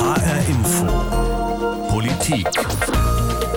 HR Info. Politik.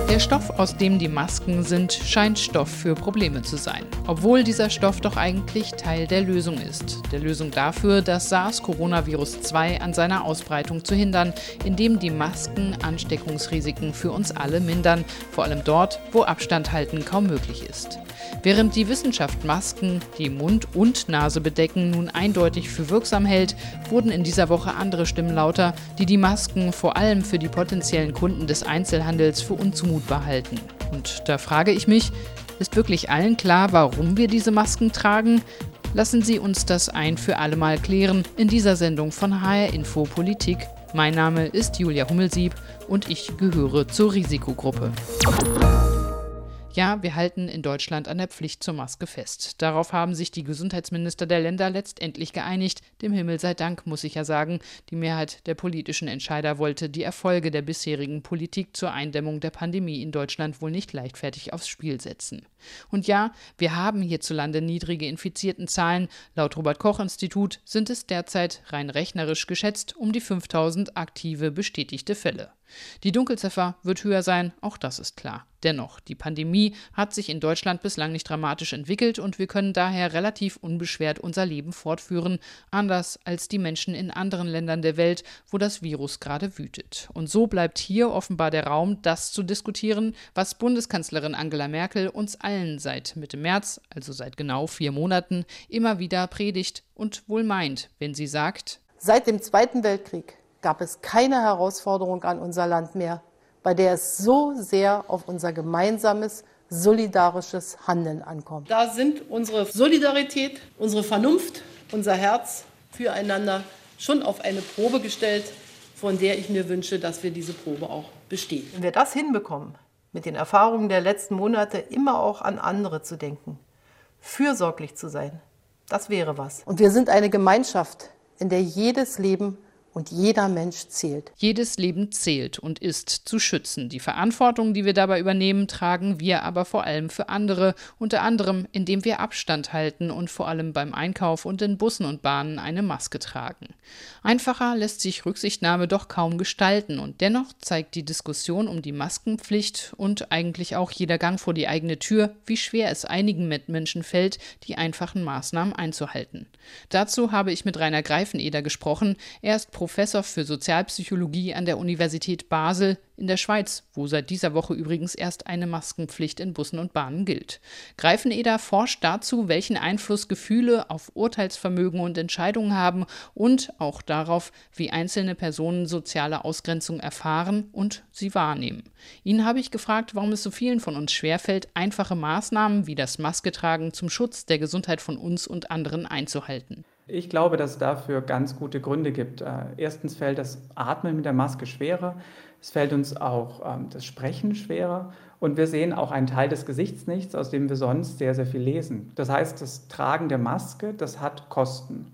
Der Stoff, aus dem die Masken sind, scheint Stoff für Probleme zu sein. Obwohl dieser Stoff doch eigentlich Teil der Lösung ist. Der Lösung dafür, das SARS-Coronavirus-2 an seiner Ausbreitung zu hindern, indem die Masken Ansteckungsrisiken für uns alle mindern, vor allem dort, wo Abstand halten kaum möglich ist. Während die Wissenschaft Masken, die Mund und Nase bedecken, nun eindeutig für wirksam hält, wurden in dieser Woche andere Stimmen lauter, die die Masken vor allem für die potenziellen Kunden des Einzelhandels für unzumutbar halten. Und da frage ich mich, ist wirklich allen klar, warum wir diese Masken tragen? Lassen Sie uns das ein für alle Mal klären in dieser Sendung von HR Info Politik. Mein Name ist Julia Hummelsieb und ich gehöre zur Risikogruppe. Ja, wir halten in Deutschland an der Pflicht zur Maske fest. Darauf haben sich die Gesundheitsminister der Länder letztendlich geeinigt. Dem Himmel sei Dank, muss ich ja sagen. Die Mehrheit der politischen Entscheider wollte die Erfolge der bisherigen Politik zur Eindämmung der Pandemie in Deutschland wohl nicht leichtfertig aufs Spiel setzen. Und ja, wir haben hierzulande niedrige infizierten Zahlen. Laut Robert Koch Institut sind es derzeit rein rechnerisch geschätzt um die 5000 aktive bestätigte Fälle. Die Dunkelziffer wird höher sein, auch das ist klar. Dennoch, die Pandemie hat sich in Deutschland bislang nicht dramatisch entwickelt und wir können daher relativ unbeschwert unser Leben fortführen, anders als die Menschen in anderen Ländern der Welt, wo das Virus gerade wütet. Und so bleibt hier offenbar der Raum, das zu diskutieren, was Bundeskanzlerin Angela Merkel uns allen seit Mitte März, also seit genau vier Monaten, immer wieder predigt und wohl meint, wenn sie sagt, Seit dem Zweiten Weltkrieg gab es keine Herausforderung an unser Land mehr, bei der es so sehr auf unser gemeinsames, solidarisches Handeln ankommt. Da sind unsere Solidarität, unsere Vernunft, unser Herz füreinander schon auf eine Probe gestellt, von der ich mir wünsche, dass wir diese Probe auch bestehen. Wenn wir das hinbekommen, mit den Erfahrungen der letzten Monate immer auch an andere zu denken, fürsorglich zu sein, das wäre was. Und wir sind eine Gemeinschaft, in der jedes Leben und jeder Mensch zählt. Jedes Leben zählt und ist zu schützen. Die Verantwortung, die wir dabei übernehmen, tragen wir aber vor allem für andere, unter anderem indem wir Abstand halten und vor allem beim Einkauf und in Bussen und Bahnen eine Maske tragen. Einfacher lässt sich Rücksichtnahme doch kaum gestalten und dennoch zeigt die Diskussion um die Maskenpflicht und eigentlich auch jeder Gang vor die eigene Tür, wie schwer es einigen Mitmenschen fällt, die einfachen Maßnahmen einzuhalten. Dazu habe ich mit Rainer Greifeneder gesprochen. Er ist Professor für Sozialpsychologie an der Universität Basel in der Schweiz, wo seit dieser Woche übrigens erst eine Maskenpflicht in Bussen und Bahnen gilt. Greifeneder forscht dazu, welchen Einfluss Gefühle auf Urteilsvermögen und Entscheidungen haben und auch darauf, wie einzelne Personen soziale Ausgrenzung erfahren und sie wahrnehmen. Ihn habe ich gefragt, warum es so vielen von uns schwerfällt, einfache Maßnahmen wie das Masketragen zum Schutz der Gesundheit von uns und anderen einzuhalten. Ich glaube, dass es dafür ganz gute Gründe gibt. Äh, erstens fällt das Atmen mit der Maske schwerer. Es fällt uns auch ähm, das Sprechen schwerer. Und wir sehen auch einen Teil des Gesichts nicht, aus dem wir sonst sehr, sehr viel lesen. Das heißt, das Tragen der Maske, das hat Kosten.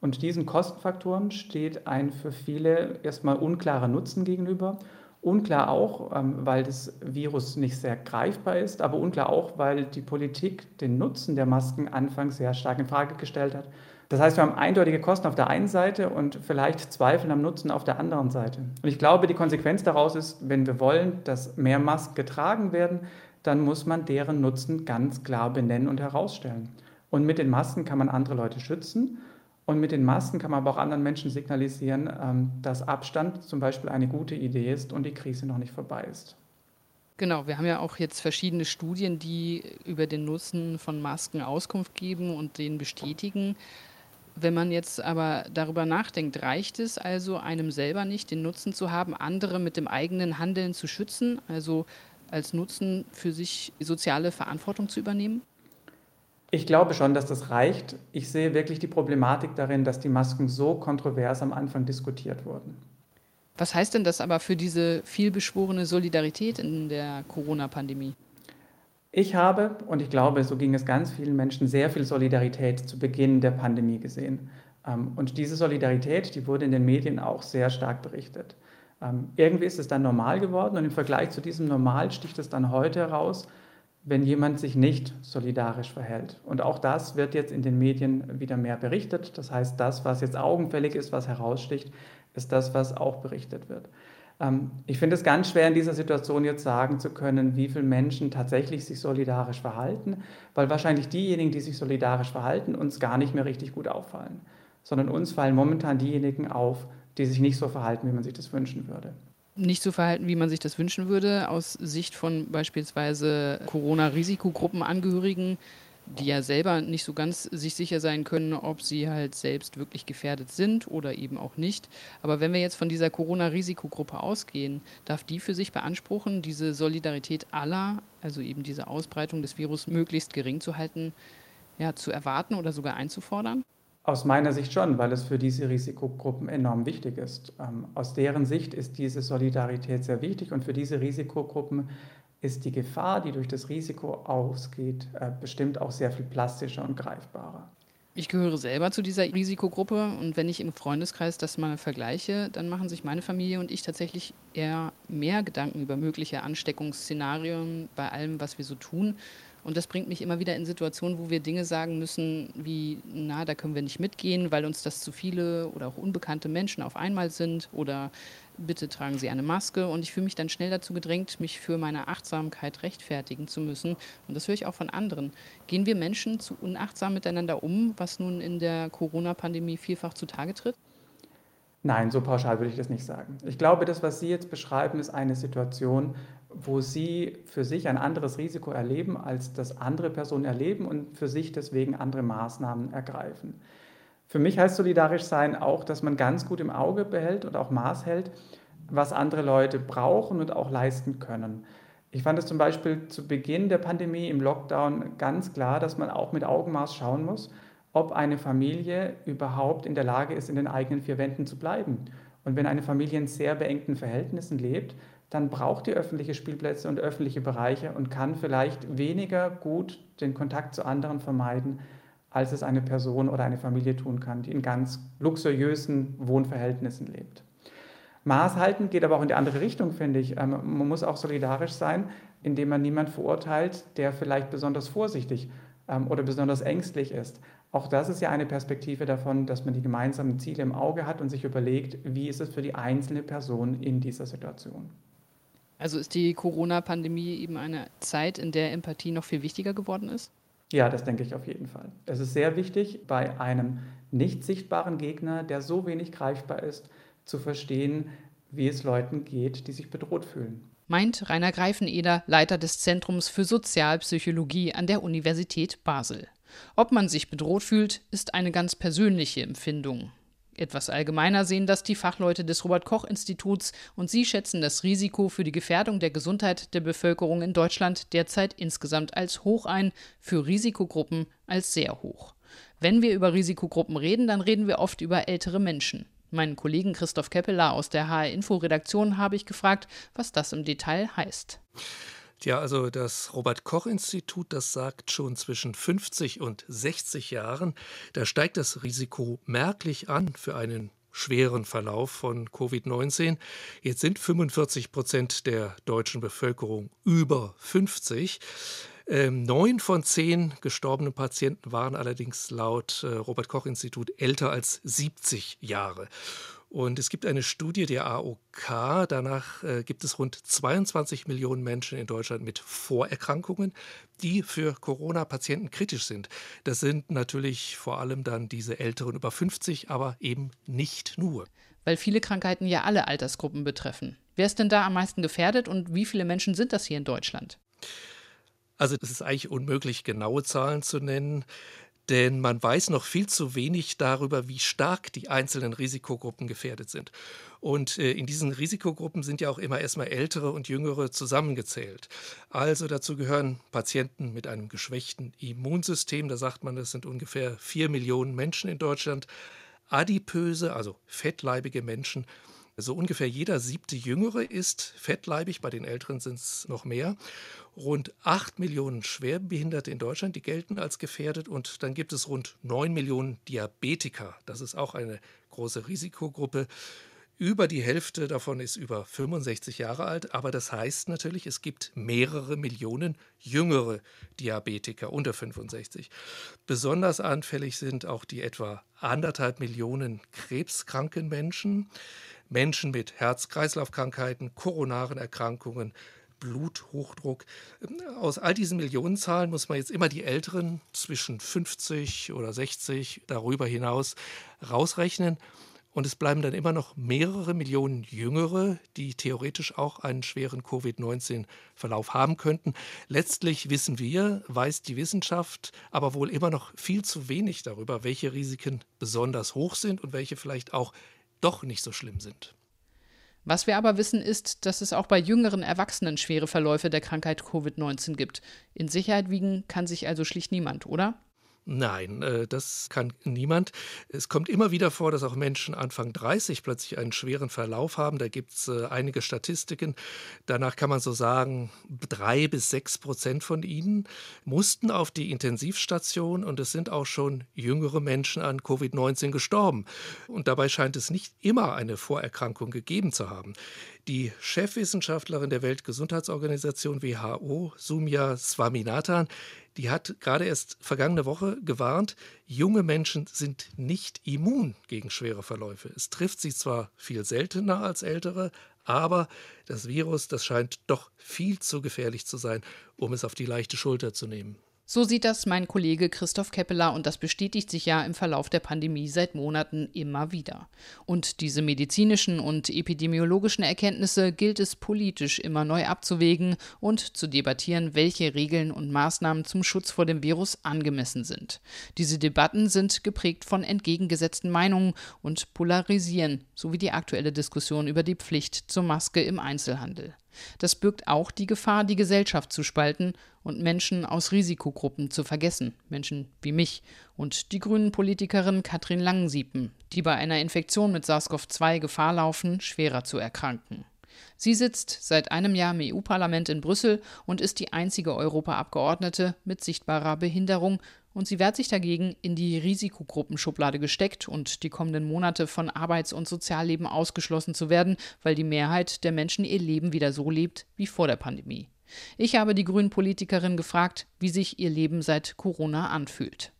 Und diesen Kostenfaktoren steht ein für viele erstmal unklarer Nutzen gegenüber. Unklar auch, ähm, weil das Virus nicht sehr greifbar ist, aber unklar auch, weil die Politik den Nutzen der Masken anfangs sehr stark in Frage gestellt hat das heißt, wir haben eindeutige Kosten auf der einen Seite und vielleicht Zweifel am Nutzen auf der anderen Seite. Und ich glaube, die Konsequenz daraus ist, wenn wir wollen, dass mehr Masken getragen werden, dann muss man deren Nutzen ganz klar benennen und herausstellen. Und mit den Masken kann man andere Leute schützen. Und mit den Masken kann man aber auch anderen Menschen signalisieren, ähm, dass Abstand zum Beispiel eine gute Idee ist und die Krise noch nicht vorbei ist. Genau, wir haben ja auch jetzt verschiedene Studien, die über den Nutzen von Masken Auskunft geben und den bestätigen. Wenn man jetzt aber darüber nachdenkt, reicht es also einem selber nicht, den Nutzen zu haben, andere mit dem eigenen Handeln zu schützen, also als Nutzen für sich soziale Verantwortung zu übernehmen? Ich glaube schon, dass das reicht. Ich sehe wirklich die Problematik darin, dass die Masken so kontrovers am Anfang diskutiert wurden. Was heißt denn das aber für diese vielbeschworene Solidarität in der Corona-Pandemie? Ich habe, und ich glaube, so ging es ganz vielen Menschen, sehr viel Solidarität zu Beginn der Pandemie gesehen. Ähm, und diese Solidarität, die wurde in den Medien auch sehr stark berichtet. Ähm, irgendwie ist es dann normal geworden und im Vergleich zu diesem Normal sticht es dann heute heraus, wenn jemand sich nicht solidarisch verhält. Und auch das wird jetzt in den Medien wieder mehr berichtet. Das heißt, das, was jetzt augenfällig ist, was heraussticht, ist das, was auch berichtet wird. Ähm, ich finde es ganz schwer in dieser Situation jetzt sagen zu können, wie viele Menschen tatsächlich sich solidarisch verhalten, weil wahrscheinlich diejenigen, die sich solidarisch verhalten, uns gar nicht mehr richtig gut auffallen, sondern uns fallen momentan diejenigen auf, die sich nicht so verhalten, wie man sich das wünschen würde. Nicht so verhalten, wie man sich das wünschen würde, aus Sicht von beispielsweise Corona-Risikogruppenangehörigen, die ja selber nicht so ganz sich sicher sein können, ob sie halt selbst wirklich gefährdet sind oder eben auch nicht. Aber wenn wir jetzt von dieser Corona-Risikogruppe ausgehen, darf die für sich beanspruchen, diese Solidarität aller, also eben diese Ausbreitung des Virus möglichst gering zu halten, ja, zu erwarten oder sogar einzufordern? Aus meiner Sicht schon, weil es für diese Risikogruppen enorm wichtig ist. Ähm, aus deren Sicht ist diese Solidarität sehr wichtig und für diese Risikogruppen ist die Gefahr, die durch das Risiko ausgeht, äh, bestimmt auch sehr viel plastischer und greifbarer. Ich gehöre selber zu dieser Risikogruppe und wenn ich im Freundeskreis das mal vergleiche, dann machen sich meine Familie und ich tatsächlich eher mehr Gedanken über mögliche Ansteckungsszenarien bei allem, was wir so tun. Und das bringt mich immer wieder in Situationen, wo wir Dinge sagen müssen, wie, na, da können wir nicht mitgehen, weil uns das zu viele oder auch unbekannte Menschen auf einmal sind oder bitte tragen Sie eine Maske. Und ich fühle mich dann schnell dazu gedrängt, mich für meine Achtsamkeit rechtfertigen zu müssen. Und das höre ich auch von anderen. Gehen wir Menschen zu unachtsam miteinander um, was nun in der Corona-Pandemie vielfach zutage tritt? Nein, so pauschal würde ich das nicht sagen. Ich glaube, das, was Sie jetzt beschreiben, ist eine Situation, wo Sie für sich ein anderes Risiko erleben, als das andere Personen erleben und für sich deswegen andere Maßnahmen ergreifen. Für mich heißt solidarisch sein auch, dass man ganz gut im Auge behält und auch Maß hält, was andere Leute brauchen und auch leisten können. Ich fand es zum Beispiel zu Beginn der Pandemie im Lockdown ganz klar, dass man auch mit Augenmaß schauen muss, ob eine Familie überhaupt in der Lage ist, in den eigenen vier Wänden zu bleiben. Und wenn eine Familie in sehr beengten Verhältnissen lebt, dann braucht die öffentliche Spielplätze und öffentliche Bereiche und kann vielleicht weniger gut den Kontakt zu anderen vermeiden, als es eine Person oder eine Familie tun kann, die in ganz luxuriösen Wohnverhältnissen lebt. Maß halten geht aber auch in die andere Richtung, finde ich. Ähm, man muss auch solidarisch sein, indem man niemand verurteilt, der vielleicht besonders vorsichtig ähm, oder besonders ängstlich ist. Auch das ist ja eine Perspektive davon, dass man die gemeinsamen Ziele im Auge hat und sich überlegt, wie ist es für die einzelne Person in dieser Situation. Also ist die Corona-Pandemie eben eine Zeit, in der Empathie noch viel wichtiger geworden ist? Ja, das denke ich auf jeden Fall. Es ist sehr wichtig, bei einem nicht sichtbaren Gegner, der so wenig greifbar ist, zu verstehen, wie es Leuten geht, die sich bedroht fühlen. Meint Rainer Greifeneder, Leiter des Zentrums für Sozialpsychologie an der Universität Basel. Ob man sich bedroht fühlt, ist eine ganz persönliche Empfindung. Etwas allgemeiner sehen das die Fachleute des Robert Koch Instituts und sie schätzen das Risiko für die Gefährdung der Gesundheit der Bevölkerung in Deutschland derzeit insgesamt als hoch ein, für Risikogruppen als sehr hoch. Wenn wir über Risikogruppen reden, dann reden wir oft über ältere Menschen. Meinen Kollegen Christoph Keppeler aus der HR Info Redaktion habe ich gefragt, was das im Detail heißt. Ja, also das Robert Koch Institut, das sagt schon zwischen 50 und 60 Jahren, da steigt das Risiko merklich an für einen schweren Verlauf von Covid-19. Jetzt sind 45 Prozent der deutschen Bevölkerung über 50. Ähm, neun von zehn gestorbenen Patienten waren allerdings laut äh, Robert Koch Institut älter als 70 Jahre. Und es gibt eine Studie der AOK, danach äh, gibt es rund 22 Millionen Menschen in Deutschland mit Vorerkrankungen, die für Corona-Patienten kritisch sind. Das sind natürlich vor allem dann diese Älteren über 50, aber eben nicht nur. Weil viele Krankheiten ja alle Altersgruppen betreffen. Wer ist denn da am meisten gefährdet und wie viele Menschen sind das hier in Deutschland? Also es ist eigentlich unmöglich, genaue Zahlen zu nennen denn man weiß noch viel zu wenig darüber, wie stark die einzelnen Risikogruppen gefährdet sind. Und äh, in diesen Risikogruppen sind ja auch immer erstmal ältere und jüngere zusammengezählt. Also dazu gehören Patienten mit einem geschwächten Immunsystem, da sagt man, das sind ungefähr vier Millionen Menschen in Deutschland, adipöse, also fettleibige Menschen, so ungefähr jeder siebte Jüngere ist fettleibig, bei den Älteren sind es noch mehr. Rund acht Millionen Schwerbehinderte in Deutschland, die gelten als gefährdet. Und dann gibt es rund neun Millionen Diabetiker. Das ist auch eine große Risikogruppe. Über die Hälfte davon ist über 65 Jahre alt, aber das heißt natürlich, es gibt mehrere Millionen jüngere Diabetiker unter 65. Besonders anfällig sind auch die etwa anderthalb Millionen krebskranken Menschen, Menschen mit Herz-Kreislauf-Krankheiten, koronaren Erkrankungen, Bluthochdruck. Aus all diesen Millionenzahlen muss man jetzt immer die Älteren zwischen 50 oder 60 darüber hinaus rausrechnen. Und es bleiben dann immer noch mehrere Millionen Jüngere, die theoretisch auch einen schweren Covid-19-Verlauf haben könnten. Letztlich wissen wir, weiß die Wissenschaft aber wohl immer noch viel zu wenig darüber, welche Risiken besonders hoch sind und welche vielleicht auch doch nicht so schlimm sind. Was wir aber wissen, ist, dass es auch bei jüngeren Erwachsenen schwere Verläufe der Krankheit Covid-19 gibt. In Sicherheit wiegen kann sich also schlicht niemand, oder? Nein, äh, das kann niemand. Es kommt immer wieder vor, dass auch Menschen Anfang 30 plötzlich einen schweren Verlauf haben. Da gibt es äh, einige Statistiken. Danach kann man so sagen, drei bis sechs Prozent von ihnen mussten auf die Intensivstation und es sind auch schon jüngere Menschen an Covid-19 gestorben. Und dabei scheint es nicht immer eine Vorerkrankung gegeben zu haben. Die Chefwissenschaftlerin der Weltgesundheitsorganisation WHO, Sumya Swaminathan, die hat gerade erst vergangene Woche gewarnt, junge Menschen sind nicht immun gegen schwere Verläufe. Es trifft sie zwar viel seltener als ältere, aber das Virus, das scheint doch viel zu gefährlich zu sein, um es auf die leichte Schulter zu nehmen. So sieht das mein Kollege Christoph Keppeler und das bestätigt sich ja im Verlauf der Pandemie seit Monaten immer wieder. Und diese medizinischen und epidemiologischen Erkenntnisse gilt es politisch immer neu abzuwägen und zu debattieren, welche Regeln und Maßnahmen zum Schutz vor dem Virus angemessen sind. Diese Debatten sind geprägt von entgegengesetzten Meinungen und polarisieren, so wie die aktuelle Diskussion über die Pflicht zur Maske im Einzelhandel. Das birgt auch die Gefahr, die Gesellschaft zu spalten und Menschen aus Risikogruppen zu vergessen, Menschen wie mich und die grünen Politikerin Katrin Langensiepen, die bei einer Infektion mit SARS-CoV-2 Gefahr laufen, schwerer zu erkranken. Sie sitzt seit einem Jahr im EU-Parlament in Brüssel und ist die einzige Europaabgeordnete mit sichtbarer Behinderung und sie wehrt sich dagegen, in die Risikogruppenschublade gesteckt und die kommenden Monate von Arbeits- und Sozialleben ausgeschlossen zu werden, weil die Mehrheit der Menschen ihr Leben wieder so lebt wie vor der Pandemie. Ich habe die Grünen-Politikerin gefragt, wie sich ihr Leben seit Corona anfühlt.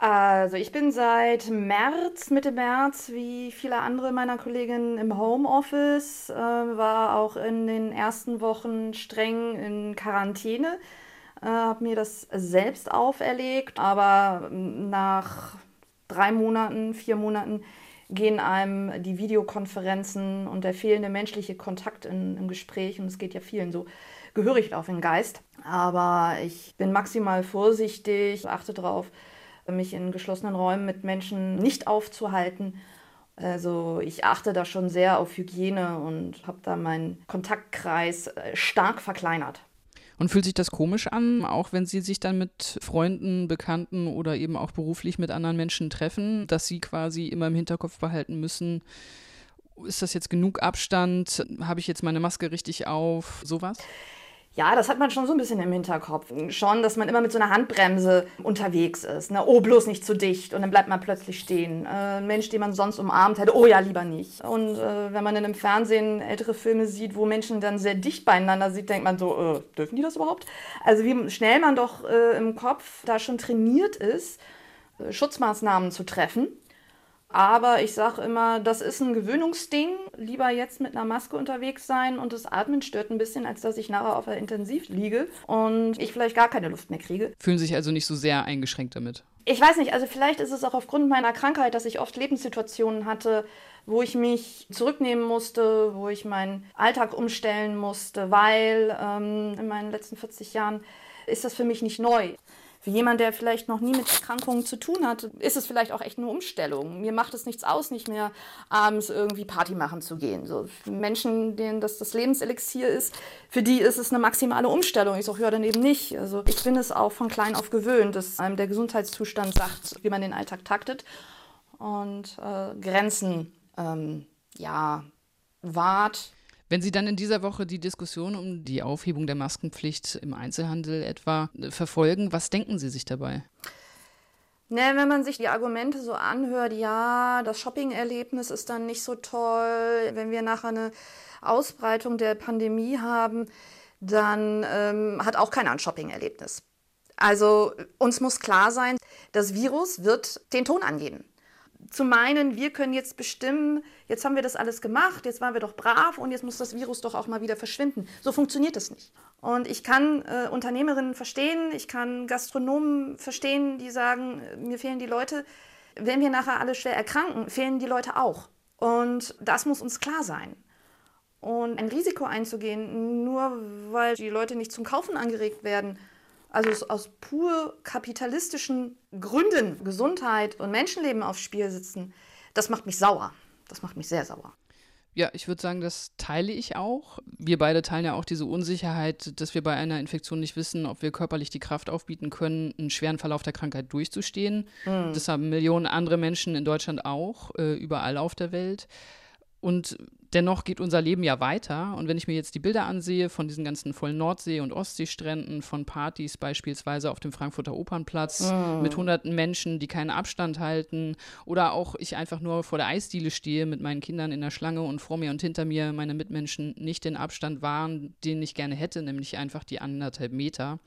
Also ich bin seit März, Mitte März, wie viele andere meiner Kolleginnen im Homeoffice, äh, war auch in den ersten Wochen streng in Quarantäne äh, habe mir das selbst auferlegt, aber nach drei Monaten, vier Monaten gehen einem die Videokonferenzen und der fehlende menschliche Kontakt in, im Gespräch, und es geht ja vielen so, gehörig auf den Geist. Aber ich bin maximal vorsichtig, achte darauf, mich in geschlossenen Räumen mit Menschen nicht aufzuhalten. Also ich achte da schon sehr auf Hygiene und habe da meinen Kontaktkreis äh, stark verkleinert. Und fühlt sich das komisch an, auch wenn Sie sich dann mit Freunden, Bekannten oder eben auch beruflich mit anderen Menschen treffen, dass Sie quasi immer im Hinterkopf behalten müssen, ist das jetzt genug Abstand? Habe ich jetzt meine Maske richtig auf? Sowas? Ja, das hat man schon so ein bisschen im Hinterkopf. Schon, dass man immer mit so einer Handbremse unterwegs ist. Ne? Oh, bloß nicht zu dicht. Und dann bleibt man plötzlich stehen. Äh, ein Mensch, den man sonst umarmt hätte, oh ja, lieber nicht. Und äh, wenn man dann im Fernsehen ältere Filme sieht, wo Menschen dann sehr dicht beieinander sind, denkt man so, äh, dürfen die das überhaupt? Also wie schnell man doch äh, im Kopf da schon trainiert ist, äh, Schutzmaßnahmen zu treffen aber ich sage immer, das ist ein Gewöhnungsding. Lieber jetzt mit einer Maske unterwegs sein und das Atmen stört ein bisschen, als dass ich nachher auf der Intensiv liege und ich vielleicht gar keine Luft mehr kriege. Fühlen sich also nicht so sehr eingeschränkt damit? Ich weiß nicht, also vielleicht ist es auch aufgrund meiner Krankheit, dass ich oft Lebenssituationen hatte, wo ich mich zurücknehmen musste, wo ich meinen Alltag umstellen musste, weil ähm, in meinen letzten 40 Jahren ist das für mich nicht neu. Für jemanden, der vielleicht noch nie mit Erkrankungen zu tun hat, ist es vielleicht auch echt eine Umstellung. Mir macht es nichts aus, nicht mehr abends irgendwie Party machen zu gehen. So, Menschen, denen das das Lebenselixier ist, für die ist es eine maximale Umstellung. Ich sage, ja, dann eben nicht. Also ich bin es auch von klein auf gewöhnt, dass einem der Gesundheitszustand sagt, wie man den Alltag taktet und äh, Grenzen ähm, ja, wahrt wenn Sie dann in dieser Woche die Diskussion um die Aufhebung der Maskenpflicht im Einzelhandel etwa äh, verfolgen, was denken Sie sich dabei? Ne, wenn man sich die Argumente so anhört, ja, das Shopping-Erlebnis ist dann nicht so toll, wenn wir nachher eine Ausbreitung der Pandemie haben, dann ähm, hat auch keiner ein Shopping-Erlebnis. Also uns muss klar sein, das Virus wird den Ton angeben. Zu meinen, wir können jetzt bestimmen, jetzt haben wir das alles gemacht, jetzt waren wir doch brav und jetzt muss das Virus doch auch mal wieder verschwinden. So funktioniert das nicht. Und ich kann äh, Unternehmerinnen verstehen, ich kann Gastronomen verstehen, die sagen, mir fehlen die Leute. Wenn wir nachher alle schwer erkranken, fehlen die Leute auch. Und das muss uns klar sein. Und ein Risiko einzugehen, nur weil die Leute nicht zum Kaufen angeregt werden, also aus pur kapitalistischen Gründen Gesundheit und Menschenleben aufs Spiel sitzen, das macht mich sauer. Das macht mich sehr sauer. Ja, ich würde sagen, das teile ich auch. Wir beide teilen ja auch diese Unsicherheit, dass wir bei einer Infektion nicht wissen, ob wir körperlich die Kraft aufbieten können, einen schweren Verlauf der Krankheit durchzustehen. Mhm. Das haben Millionen andere Menschen in Deutschland auch, äh, überall auf der Welt. Und dennoch geht unser Leben ja weiter. Und wenn ich mir jetzt die Bilder ansehe von diesen ganzen vollen Nordsee- und Ostseestränden, von Partys beispielsweise auf dem Frankfurter Opernplatz mm. mit hunderten Menschen, die keinen Abstand halten, oder auch ich einfach nur vor der Eisdiele stehe mit meinen Kindern in der Schlange und vor mir und hinter mir meine Mitmenschen nicht den Abstand wahren, den ich gerne hätte, nämlich einfach die anderthalb Meter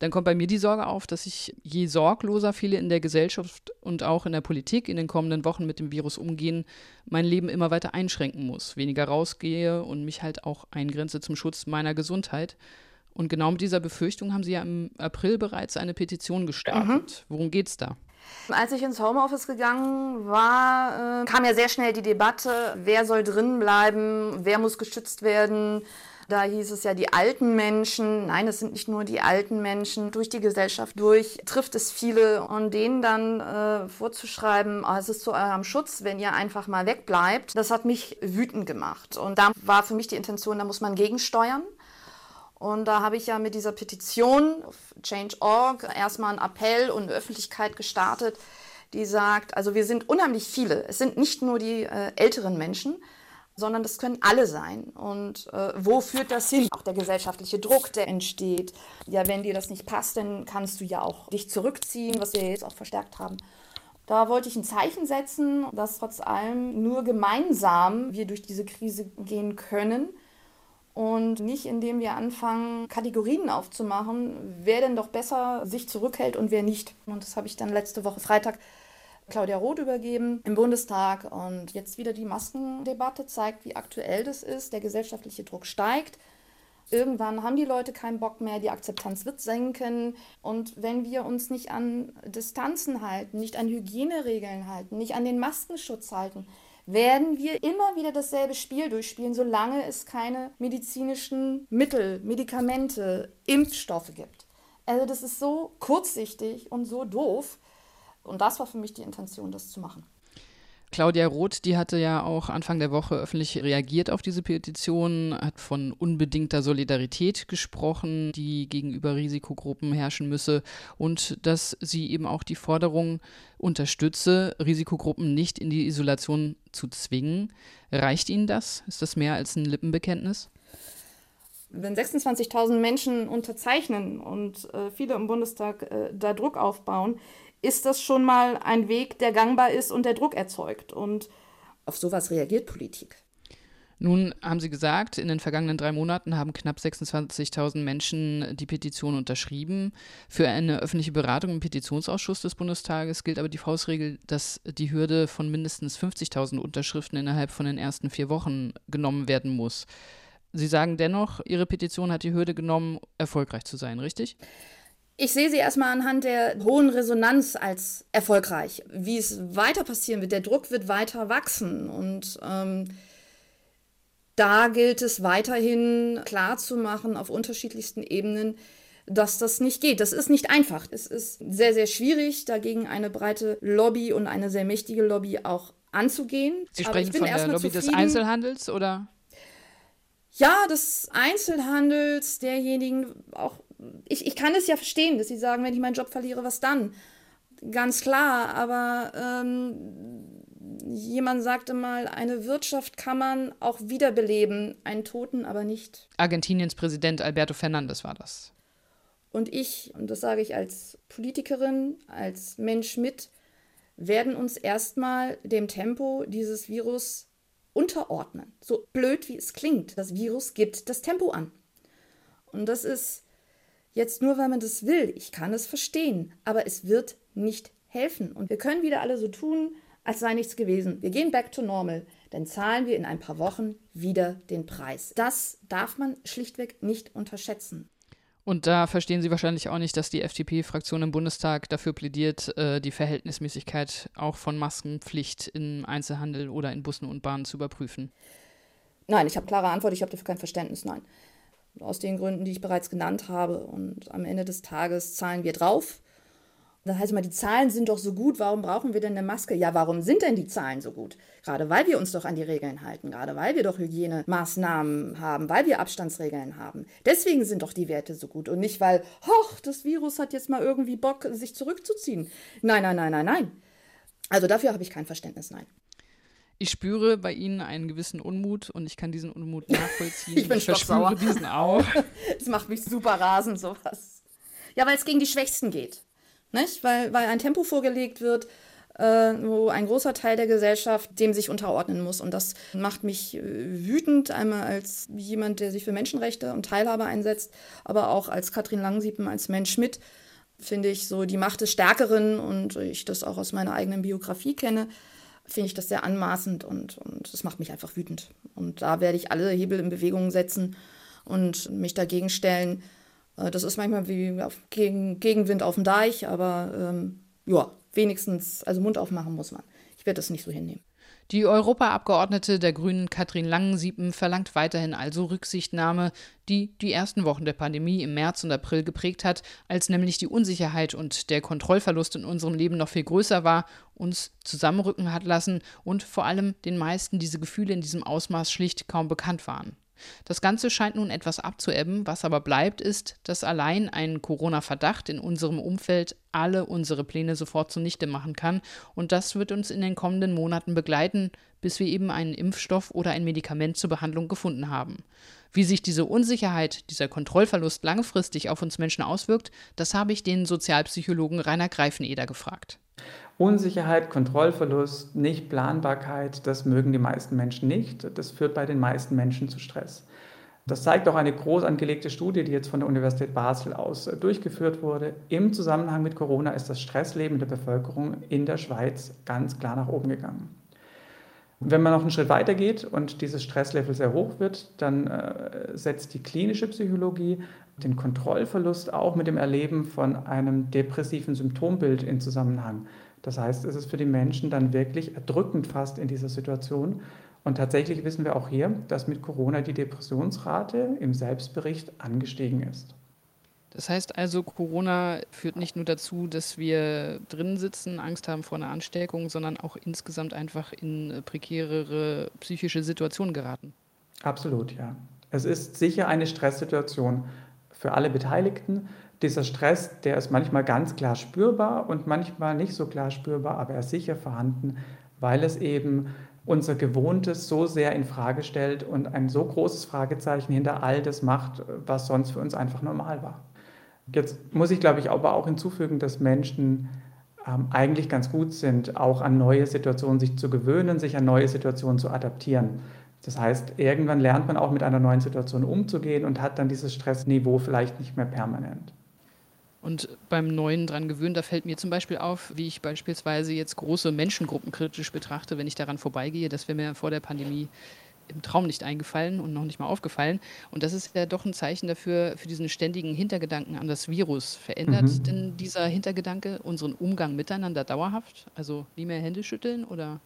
dann kommt bei mir die Sorge auf, dass ich, je sorgloser viele in der Gesellschaft und auch in der Politik in den kommenden Wochen mit dem Virus umgehen, mein Leben immer weiter einschränken muss, weniger rausgehe und mich halt auch eingrenze zum Schutz meiner Gesundheit. Und genau mit dieser Befürchtung haben Sie ja im April bereits eine Petition gestartet. Mhm. Worum geht's da? Als ich ins Homeoffice gegangen war, äh, kam ja sehr schnell die Debatte, wer soll drin bleiben, wer muss geschützt werden. Da hieß es ja, die alten Menschen, nein, es sind nicht nur die alten Menschen, durch die Gesellschaft durch trifft es viele und denen dann äh, vorzuschreiben, oh, es ist zu eurem Schutz, wenn ihr einfach mal wegbleibt, das hat mich wütend gemacht. Und da war für mich die Intention, da muss man gegensteuern. Und da habe ich ja mit dieser Petition auf Change.org erstmal einen Appell und eine Öffentlichkeit gestartet, die sagt, also wir sind unheimlich viele. Es sind nicht nur die äh, älteren Menschen, sondern das können alle sein. Und äh, wo führt das hin? Auch der gesellschaftliche Druck, der entsteht. Ja, wenn dir das nicht passt, dann kannst du ja auch dich zurückziehen, was wir jetzt auch verstärkt haben. Da wollte ich ein Zeichen setzen, dass trotz allem nur gemeinsam wir durch diese Krise gehen können und nicht indem wir anfangen, Kategorien aufzumachen, wer denn doch besser sich zurückhält und wer nicht. Und das habe ich dann letzte Woche Freitag Claudia Roth übergeben im Bundestag. Und jetzt wieder die Maskendebatte zeigt, wie aktuell das ist. Der gesellschaftliche Druck steigt. Irgendwann haben die Leute keinen Bock mehr, die Akzeptanz wird senken. Und wenn wir uns nicht an Distanzen halten, nicht an Hygieneregeln halten, nicht an den Maskenschutz halten, werden wir immer wieder dasselbe Spiel durchspielen, solange es keine medizinischen Mittel, Medikamente, Impfstoffe gibt. Also das ist so kurzsichtig und so doof. Und das war für mich die Intention, das zu machen. Claudia Roth, die hatte ja auch Anfang der Woche öffentlich reagiert auf diese Petition, hat von unbedingter Solidarität gesprochen, die gegenüber Risikogruppen herrschen müsse und dass sie eben auch die Forderung unterstütze, Risikogruppen nicht in die Isolation zu zwingen. Reicht Ihnen das? Ist das mehr als ein Lippenbekenntnis? wenn 26.000 Menschen unterzeichnen und äh, viele im Bundestag äh, da Druck aufbauen, ist das schon mal ein Weg, der gangbar ist und der Druck erzeugt. Und auf sowas reagiert Politik. Nun haben Sie gesagt, in den vergangenen drei Monaten haben knapp 26.000 Menschen die Petition unterschrieben. Für eine öffentliche Beratung im Petitionsausschuss des Bundestages gilt aber die Faustregel, dass die Hürde von mindestens 50.000 Unterschriften innerhalb von den ersten vier Wochen genommen werden muss. Sie sagen dennoch, Ihre Petition hat die Hürde genommen, erfolgreich zu sein, richtig? Ich sehe sie erstmal anhand der hohen Resonanz als erfolgreich. Wie es weiter passieren wird, der Druck wird weiter wachsen und ähm, da gilt es weiterhin klarzumachen auf unterschiedlichsten Ebenen, dass das nicht geht. Das ist nicht einfach. Es ist sehr, sehr schwierig, dagegen eine breite Lobby und eine sehr mächtige Lobby auch anzugehen. Sie sprechen von der Lobby zufrieden. des Einzelhandels oder? Ja, des Einzelhandels, derjenigen auch ich, ich kann es ja verstehen, dass sie sagen, wenn ich meinen Job verliere, was dann? Ganz klar, aber ähm, jemand sagte mal, eine Wirtschaft kann man auch wiederbeleben, einen Toten aber nicht. Argentiniens Präsident Alberto Fernandes war das. und ich, und das sage ich als Politikerin, als Mensch mit, werden uns erstmal dem Tempo dieses Virus unterordnen. So blöd wie es klingt, das Virus gibt das Tempo an. Und das ist jetzt nur, weil man das will. Ich kann es verstehen, aber es wird nicht helfen. Und wir können wieder alle so tun, als sei nichts gewesen. Wir gehen back to normal, dann zahlen wir in ein paar Wochen wieder den Preis. Das darf man schlichtweg nicht unterschätzen. Und da verstehen Sie wahrscheinlich auch nicht, dass die FDP-Fraktion im Bundestag dafür plädiert, äh, die Verhältnismäßigkeit auch von Maskenpflicht im Einzelhandel oder in Bussen und Bahnen zu überprüfen. Nein, ich habe klare Antwort, ich habe dafür kein Verständnis, nein. Aus den Gründen, die ich bereits genannt habe. Und am Ende des Tages zahlen wir drauf. Das heißt immer, die Zahlen sind doch so gut, warum brauchen wir denn eine Maske? Ja, warum sind denn die Zahlen so gut? Gerade weil wir uns doch an die Regeln halten, gerade weil wir doch Hygienemaßnahmen haben, weil wir Abstandsregeln haben. Deswegen sind doch die Werte so gut und nicht, weil, hoch, das Virus hat jetzt mal irgendwie Bock, sich zurückzuziehen. Nein, nein, nein, nein, nein. Also dafür habe ich kein Verständnis, nein. Ich spüre bei Ihnen einen gewissen Unmut und ich kann diesen Unmut nachvollziehen. ich bin ich verspüre diesen auch. Es macht mich super rasend, sowas. Ja, weil es gegen die Schwächsten geht. Nicht? Weil, weil ein Tempo vorgelegt wird, äh, wo ein großer Teil der Gesellschaft dem sich unterordnen muss. Und das macht mich äh, wütend, einmal als jemand, der sich für Menschenrechte und Teilhabe einsetzt, aber auch als Katrin Langsiepen, als Mensch mit, finde ich so die Macht des Stärkeren und ich das auch aus meiner eigenen Biografie kenne, finde ich das sehr anmaßend und, und das macht mich einfach wütend. Und da werde ich alle Hebel in Bewegung setzen und mich dagegen stellen, äh, das ist manchmal wie auf, gegen, Gegenwind auf dem Deich, aber ähm, ja, wenigstens, also Mund aufmachen muss man. Ich werde das nicht so hinnehmen. Die Europaabgeordnete der Grünen Katrin Langensiepen verlangt weiterhin also Rücksichtnahme, die die ersten Wochen der Pandemie im März und April geprägt hat, als nämlich die Unsicherheit und der Kontrollverlust in unserem Leben noch viel größer war, uns zusammenrücken hat lassen und vor allem den meisten diese Gefühle in diesem Ausmaß schlicht kaum bekannt waren. Das Ganze scheint nun etwas abzuebben, was aber bleibt, ist, dass allein ein Corona-Verdacht in unserem Umfeld alle unsere Pläne sofort zunichte machen kann, und das wird uns in den kommenden Monaten begleiten, bis wir eben einen Impfstoff oder ein Medikament zur Behandlung gefunden haben. Wie sich diese Unsicherheit, dieser Kontrollverlust langfristig auf uns Menschen auswirkt, das habe ich den Sozialpsychologen Rainer Greifeneder gefragt. Unsicherheit, Kontrollverlust, Nichtplanbarkeit, das mögen die meisten Menschen nicht. Das führt bei den meisten Menschen zu Stress. Das zeigt auch eine groß angelegte Studie, die jetzt von der Universität Basel aus äh, durchgeführt wurde. Im Zusammenhang mit Corona ist das Stressleben der Bevölkerung in der Schweiz ganz klar nach oben gegangen. Wenn man noch einen Schritt weiter geht und dieses Stresslevel sehr hoch wird, dann äh, setzt die klinische Psychologie den Kontrollverlust auch mit dem Erleben von einem depressiven Symptombild in Zusammenhang. Das heißt, es ist für die Menschen dann wirklich erdrückend fast in dieser Situation. Und tatsächlich wissen wir auch hier, dass mit Corona die Depressionsrate im Selbstbericht angestiegen ist. Das heißt also, Corona führt nicht nur dazu, dass wir drinnen sitzen, Angst haben vor einer Ansteckung, sondern auch insgesamt einfach in prekärere psychische Situationen geraten. Absolut, ja. Es ist sicher eine Stresssituation für alle Beteiligten, dieser Stress, der ist manchmal ganz klar spürbar und manchmal nicht so klar spürbar, aber er ist sicher vorhanden, weil es eben unser Gewohntes so sehr in Frage stellt und ein so großes Fragezeichen hinter all das macht, was sonst für uns einfach normal war. Jetzt muss ich, glaube ich, aber auch hinzufügen, dass Menschen ähm, eigentlich ganz gut sind, auch an neue Situationen sich zu gewöhnen, sich an neue Situationen zu adaptieren. Das heißt, irgendwann lernt man auch mit einer neuen Situation umzugehen und hat dann dieses Stressniveau vielleicht nicht mehr permanent. Und beim Neuen dran gewöhnen, da fällt mir zum Beispiel auf, wie ich beispielsweise jetzt große Menschengruppen kritisch betrachte, wenn ich daran vorbeigehe. Das wäre mir vor der Pandemie im Traum nicht eingefallen und noch nicht mal aufgefallen. Und das ist ja doch ein Zeichen dafür, für diesen ständigen Hintergedanken an das Virus. Verändert mhm. denn dieser Hintergedanke unseren Umgang miteinander dauerhaft? Also nie mehr Hände schütteln oder?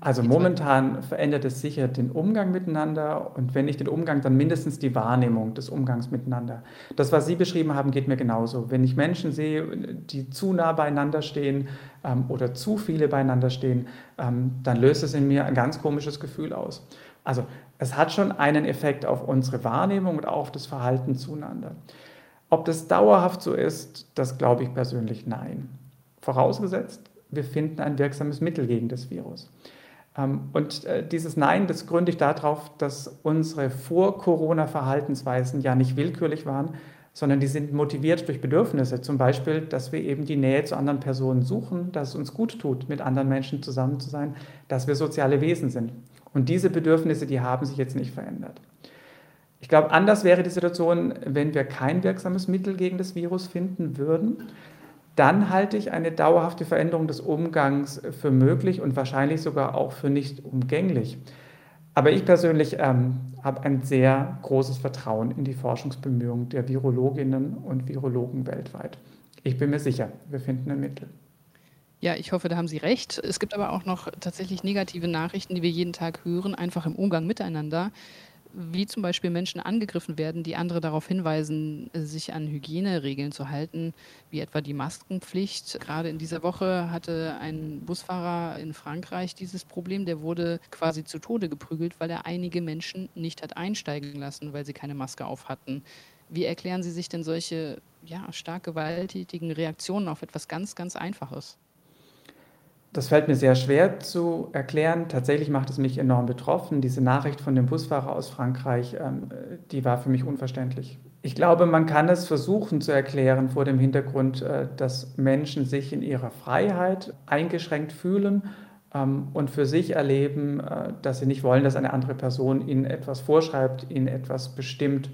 Also momentan verändert es sicher den Umgang miteinander und wenn nicht den Umgang, dann mindestens die Wahrnehmung des Umgangs miteinander. Das, was Sie beschrieben haben, geht mir genauso. Wenn ich Menschen sehe, die zu nah beieinander stehen ähm, oder zu viele beieinander stehen, ähm, dann löst es in mir ein ganz komisches Gefühl aus. Also es hat schon einen Effekt auf unsere Wahrnehmung und auf das Verhalten zueinander. Ob das dauerhaft so ist, das glaube ich persönlich nein. Vorausgesetzt, wir finden ein wirksames Mittel gegen das Virus. Ähm, und äh, dieses Nein, das gründe ich darauf, dass unsere Vor-Corona-Verhaltensweisen ja nicht willkürlich waren, sondern die sind motiviert durch Bedürfnisse. Zum Beispiel, dass wir eben die Nähe zu anderen Personen suchen, dass es uns gut tut, mit anderen Menschen zusammen zu sein, dass wir soziale Wesen sind. Und diese Bedürfnisse, die haben sich jetzt nicht verändert. Ich glaube, anders wäre die Situation, wenn wir kein wirksames Mittel gegen das Virus finden würden. Dann halte ich eine dauerhafte Veränderung des Umgangs für möglich und wahrscheinlich sogar auch für nicht umgänglich. Aber ich persönlich ähm, habe ein sehr großes Vertrauen in die Forschungsbemühungen der Virologinnen und Virologen weltweit. Ich bin mir sicher, wir finden ein Mittel. Ja, ich hoffe, da haben Sie recht. Es gibt aber auch noch tatsächlich negative Nachrichten, die wir jeden Tag hören, einfach im Umgang miteinander wie zum Beispiel Menschen angegriffen werden, die andere darauf hinweisen, sich an Hygieneregeln zu halten, wie etwa die Maskenpflicht. Gerade in dieser Woche hatte ein Busfahrer in Frankreich dieses Problem. Der wurde quasi zu Tode geprügelt, weil er einige Menschen nicht hat einsteigen lassen, weil sie keine Maske auf hatten. Wie erklären Sie sich denn solche ja, stark gewalttätigen Reaktionen auf etwas ganz, ganz Einfaches? Das fällt mir sehr schwer zu erklären. Tatsächlich macht es mich enorm betroffen. Diese Nachricht von dem Busfahrer aus Frankreich, ähm, die war für mich unverständlich. Ich glaube, man kann es versuchen zu erklären vor dem Hintergrund, äh, dass Menschen sich in ihrer Freiheit eingeschränkt fühlen ähm, und für sich erleben, äh, dass sie nicht wollen, dass eine andere Person ihnen etwas vorschreibt, ihnen etwas bestimmt.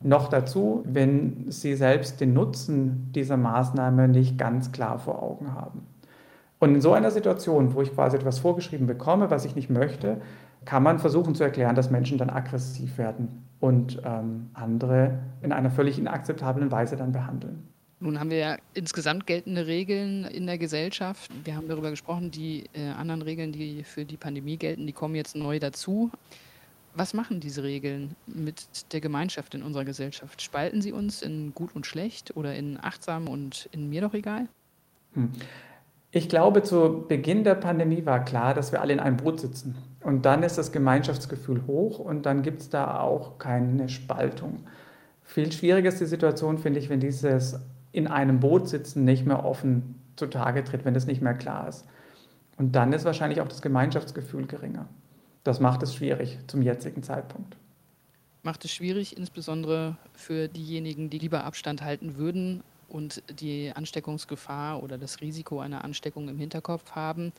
Noch dazu, wenn sie selbst den Nutzen dieser Maßnahme nicht ganz klar vor Augen haben. Und in so einer Situation, wo ich quasi etwas vorgeschrieben bekomme, was ich nicht möchte, kann man versuchen zu erklären, dass Menschen dann aggressiv werden und ähm, andere in einer völlig inakzeptablen Weise dann behandeln. Nun haben wir ja insgesamt geltende Regeln in der Gesellschaft. Wir haben darüber gesprochen, die äh, anderen Regeln, die für die Pandemie gelten, die kommen jetzt neu dazu. Was machen diese Regeln mit der Gemeinschaft in unserer Gesellschaft? Spalten sie uns in gut und schlecht oder in achtsam und in mir doch egal? Hm. Ich glaube, zu Beginn der Pandemie war klar, dass wir alle in einem Boot sitzen. Und dann ist das Gemeinschaftsgefühl hoch und dann gibt es da auch keine Spaltung. Viel schwieriger ist die Situation, finde ich, wenn dieses in einem Boot sitzen nicht mehr offen zutage tritt, wenn das nicht mehr klar ist. Und dann ist wahrscheinlich auch das Gemeinschaftsgefühl geringer. Das macht es schwierig zum jetzigen Zeitpunkt. Macht es schwierig, insbesondere für diejenigen, die lieber Abstand halten würden, und die Ansteckungsgefahr oder das Risiko einer Ansteckung im Hinterkopf haben.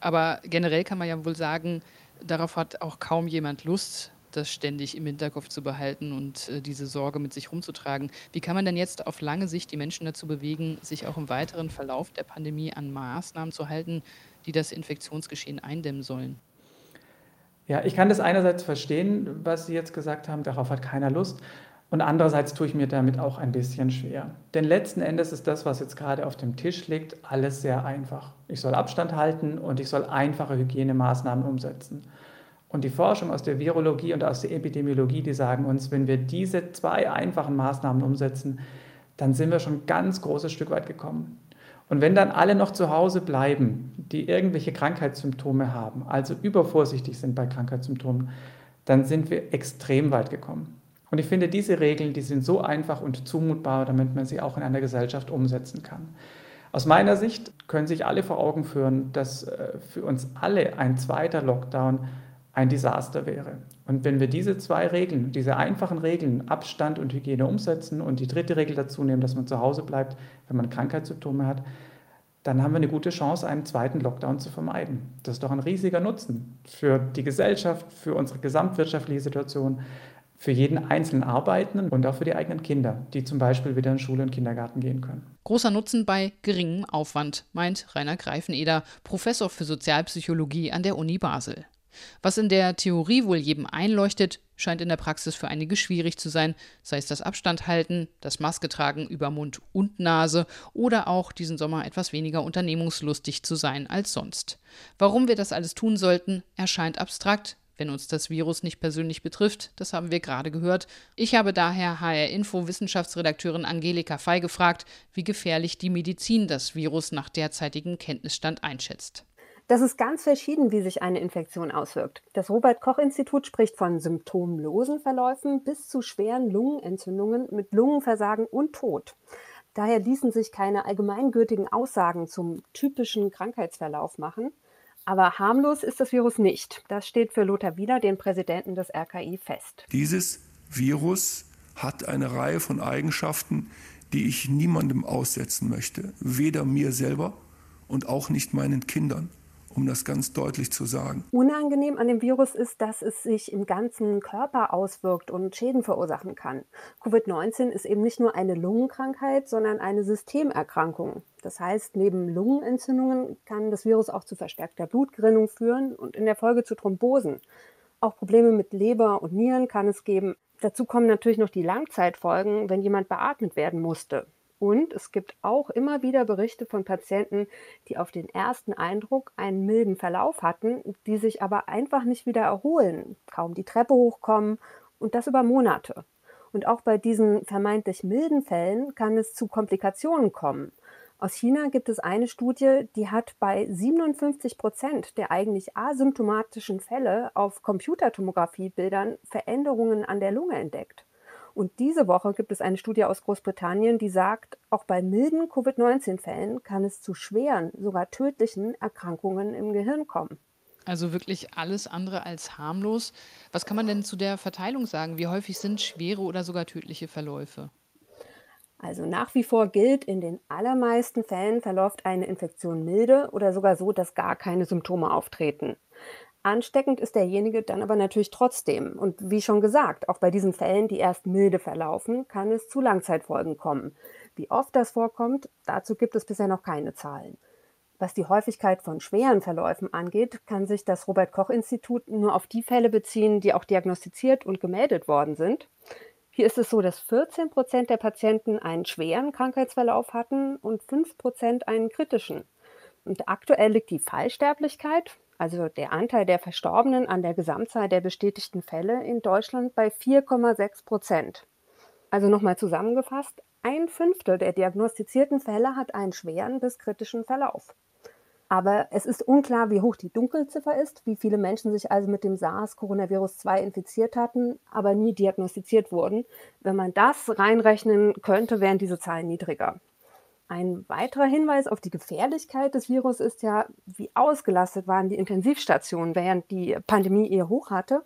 Aber generell kann man ja wohl sagen, darauf hat auch kaum jemand Lust, das ständig im Hinterkopf zu behalten und äh, diese Sorge mit sich rumzutragen. Wie kann man denn jetzt auf lange Sicht die Menschen dazu bewegen, sich auch im weiteren Verlauf der Pandemie an Maßnahmen zu halten, die das Infektionsgeschehen eindämmen sollen? Ja, ich kann das einerseits verstehen, was Sie jetzt gesagt haben, darauf hat keiner Lust. Und andererseits tue ich mir damit auch ein bisschen schwer. Denn letzten Endes ist das, was jetzt gerade auf dem Tisch liegt, alles sehr einfach. Ich soll Abstand halten und ich soll einfache Hygienemaßnahmen umsetzen. Und die Forschung aus der Virologie und aus der Epidemiologie, die sagen uns, wenn wir diese zwei einfachen Maßnahmen umsetzen, dann sind wir schon ein ganz großes Stück weit gekommen. Und wenn dann alle noch zu Hause bleiben, die irgendwelche Krankheitssymptome haben, also übervorsichtig sind bei Krankheitssymptomen, dann sind wir extrem weit gekommen. Und ich finde, diese Regeln, die sind so einfach und zumutbar, damit man sie auch in einer Gesellschaft umsetzen kann. Aus meiner Sicht können sich alle vor Augen führen, dass äh, für uns alle ein zweiter Lockdown ein Desaster wäre. Und wenn wir diese zwei Regeln, diese einfachen Regeln, Abstand und Hygiene umsetzen und die dritte Regel dazu nehmen, dass man zu Hause bleibt, wenn man Krankheitssymptome hat, dann haben wir eine gute Chance, einen zweiten Lockdown zu vermeiden. Das ist doch ein riesiger Nutzen für die Gesellschaft, für unsere gesamtwirtschaftliche Situation, für jeden einzelnen Arbeitenden und auch für die eigenen Kinder, die zum Beispiel wieder in Schule und Kindergarten gehen können. Großer Nutzen bei geringem Aufwand, meint Rainer Greifeneder, Professor für Sozialpsychologie an der Uni Basel. Was in der Theorie wohl jedem einleuchtet, scheint in der Praxis für einige schwierig zu sein, sei es das Abstand halten, das Maske tragen über Mund und Nase oder auch diesen Sommer etwas weniger unternehmungslustig zu sein als sonst. Warum wir das alles tun sollten, erscheint abstrakt, wenn uns das Virus nicht persönlich betrifft. Das haben wir gerade gehört. Ich habe daher HR Info Wissenschaftsredakteurin Angelika Fey gefragt, wie gefährlich die Medizin das Virus nach derzeitigem Kenntnisstand einschätzt. Das ist ganz verschieden, wie sich eine Infektion auswirkt. Das Robert Koch Institut spricht von symptomlosen Verläufen bis zu schweren Lungenentzündungen mit Lungenversagen und Tod. Daher ließen sich keine allgemeingültigen Aussagen zum typischen Krankheitsverlauf machen. Aber harmlos ist das Virus nicht. Das steht für Lothar Wieler, den Präsidenten des RKI, fest. Dieses Virus hat eine Reihe von Eigenschaften, die ich niemandem aussetzen möchte, weder mir selber und auch nicht meinen Kindern um das ganz deutlich zu sagen. Unangenehm an dem Virus ist, dass es sich im ganzen Körper auswirkt und Schäden verursachen kann. Covid-19 ist eben nicht nur eine Lungenkrankheit, sondern eine Systemerkrankung. Das heißt, neben Lungenentzündungen kann das Virus auch zu verstärkter Blutgerinnung führen und in der Folge zu Thrombosen. Auch Probleme mit Leber und Nieren kann es geben. Dazu kommen natürlich noch die Langzeitfolgen, wenn jemand beatmet werden musste. Und es gibt auch immer wieder Berichte von Patienten, die auf den ersten Eindruck einen milden Verlauf hatten, die sich aber einfach nicht wieder erholen, kaum die Treppe hochkommen und das über Monate. Und auch bei diesen vermeintlich milden Fällen kann es zu Komplikationen kommen. Aus China gibt es eine Studie, die hat bei 57 Prozent der eigentlich asymptomatischen Fälle auf Computertomografiebildern Veränderungen an der Lunge entdeckt. Und diese Woche gibt es eine Studie aus Großbritannien, die sagt, auch bei milden Covid-19-Fällen kann es zu schweren, sogar tödlichen Erkrankungen im Gehirn kommen. Also wirklich alles andere als harmlos. Was kann man denn zu der Verteilung sagen? Wie häufig sind schwere oder sogar tödliche Verläufe? Also nach wie vor gilt, in den allermeisten Fällen verläuft eine Infektion milde oder sogar so, dass gar keine Symptome auftreten. Ansteckend ist derjenige dann aber natürlich trotzdem. Und wie schon gesagt, auch bei diesen Fällen, die erst milde verlaufen, kann es zu Langzeitfolgen kommen. Wie oft das vorkommt, dazu gibt es bisher noch keine Zahlen. Was die Häufigkeit von schweren Verläufen angeht, kann sich das Robert Koch Institut nur auf die Fälle beziehen, die auch diagnostiziert und gemeldet worden sind. Hier ist es so, dass 14 Prozent der Patienten einen schweren Krankheitsverlauf hatten und 5 Prozent einen kritischen. Und aktuell liegt die Fallsterblichkeit, also der Anteil der Verstorbenen an der Gesamtzahl der bestätigten Fälle in Deutschland bei 4,6 Prozent. Also nochmal zusammengefasst, ein Fünftel der diagnostizierten Fälle hat einen schweren bis kritischen Verlauf. Aber es ist unklar, wie hoch die Dunkelziffer ist, wie viele Menschen sich also mit dem SARS-Coronavirus-2 infiziert hatten, aber nie diagnostiziert wurden. Wenn man das reinrechnen könnte, wären diese Zahlen niedriger. Ein weiterer Hinweis auf die Gefährlichkeit des Virus ist ja, wie ausgelastet waren die Intensivstationen, während die Pandemie ihr Hoch hatte.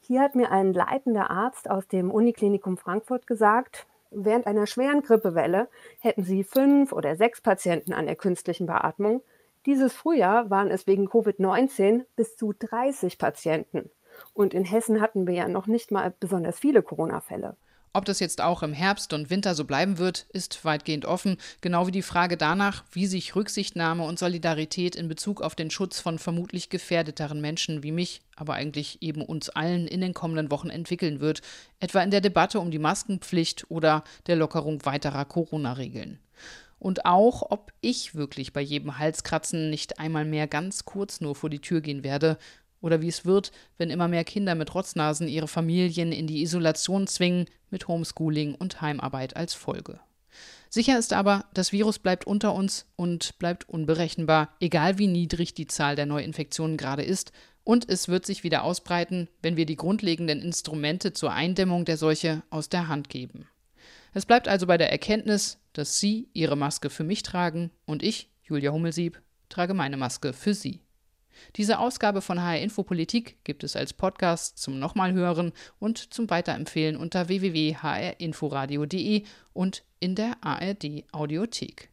Hier hat mir ein leitender Arzt aus dem Uniklinikum Frankfurt gesagt, während einer schweren Grippewelle hätten sie fünf oder sechs Patienten an der künstlichen Beatmung. Dieses Frühjahr waren es wegen Covid-19 bis zu 30 Patienten. Und in Hessen hatten wir ja noch nicht mal besonders viele Corona-Fälle. Ob das jetzt auch im Herbst und Winter so bleiben wird, ist weitgehend offen, genau wie die Frage danach, wie sich Rücksichtnahme und Solidarität in Bezug auf den Schutz von vermutlich gefährdeteren Menschen wie mich, aber eigentlich eben uns allen in den kommenden Wochen entwickeln wird, etwa in der Debatte um die Maskenpflicht oder der Lockerung weiterer Corona-Regeln. Und auch, ob ich wirklich bei jedem Halskratzen nicht einmal mehr ganz kurz nur vor die Tür gehen werde, oder wie es wird, wenn immer mehr Kinder mit Rotznasen ihre Familien in die Isolation zwingen, mit Homeschooling und Heimarbeit als Folge. Sicher ist aber, das Virus bleibt unter uns und bleibt unberechenbar, egal wie niedrig die Zahl der Neuinfektionen gerade ist, und es wird sich wieder ausbreiten, wenn wir die grundlegenden Instrumente zur Eindämmung der Seuche aus der Hand geben. Es bleibt also bei der Erkenntnis, dass Sie Ihre Maske für mich tragen und ich, Julia Hummelsieb, trage meine Maske für Sie. Diese Ausgabe von HR Info Politik gibt es als Podcast zum nochmal hören und zum Weiterempfehlen unter www.hrinforadio.de und in der ARD Audiothek.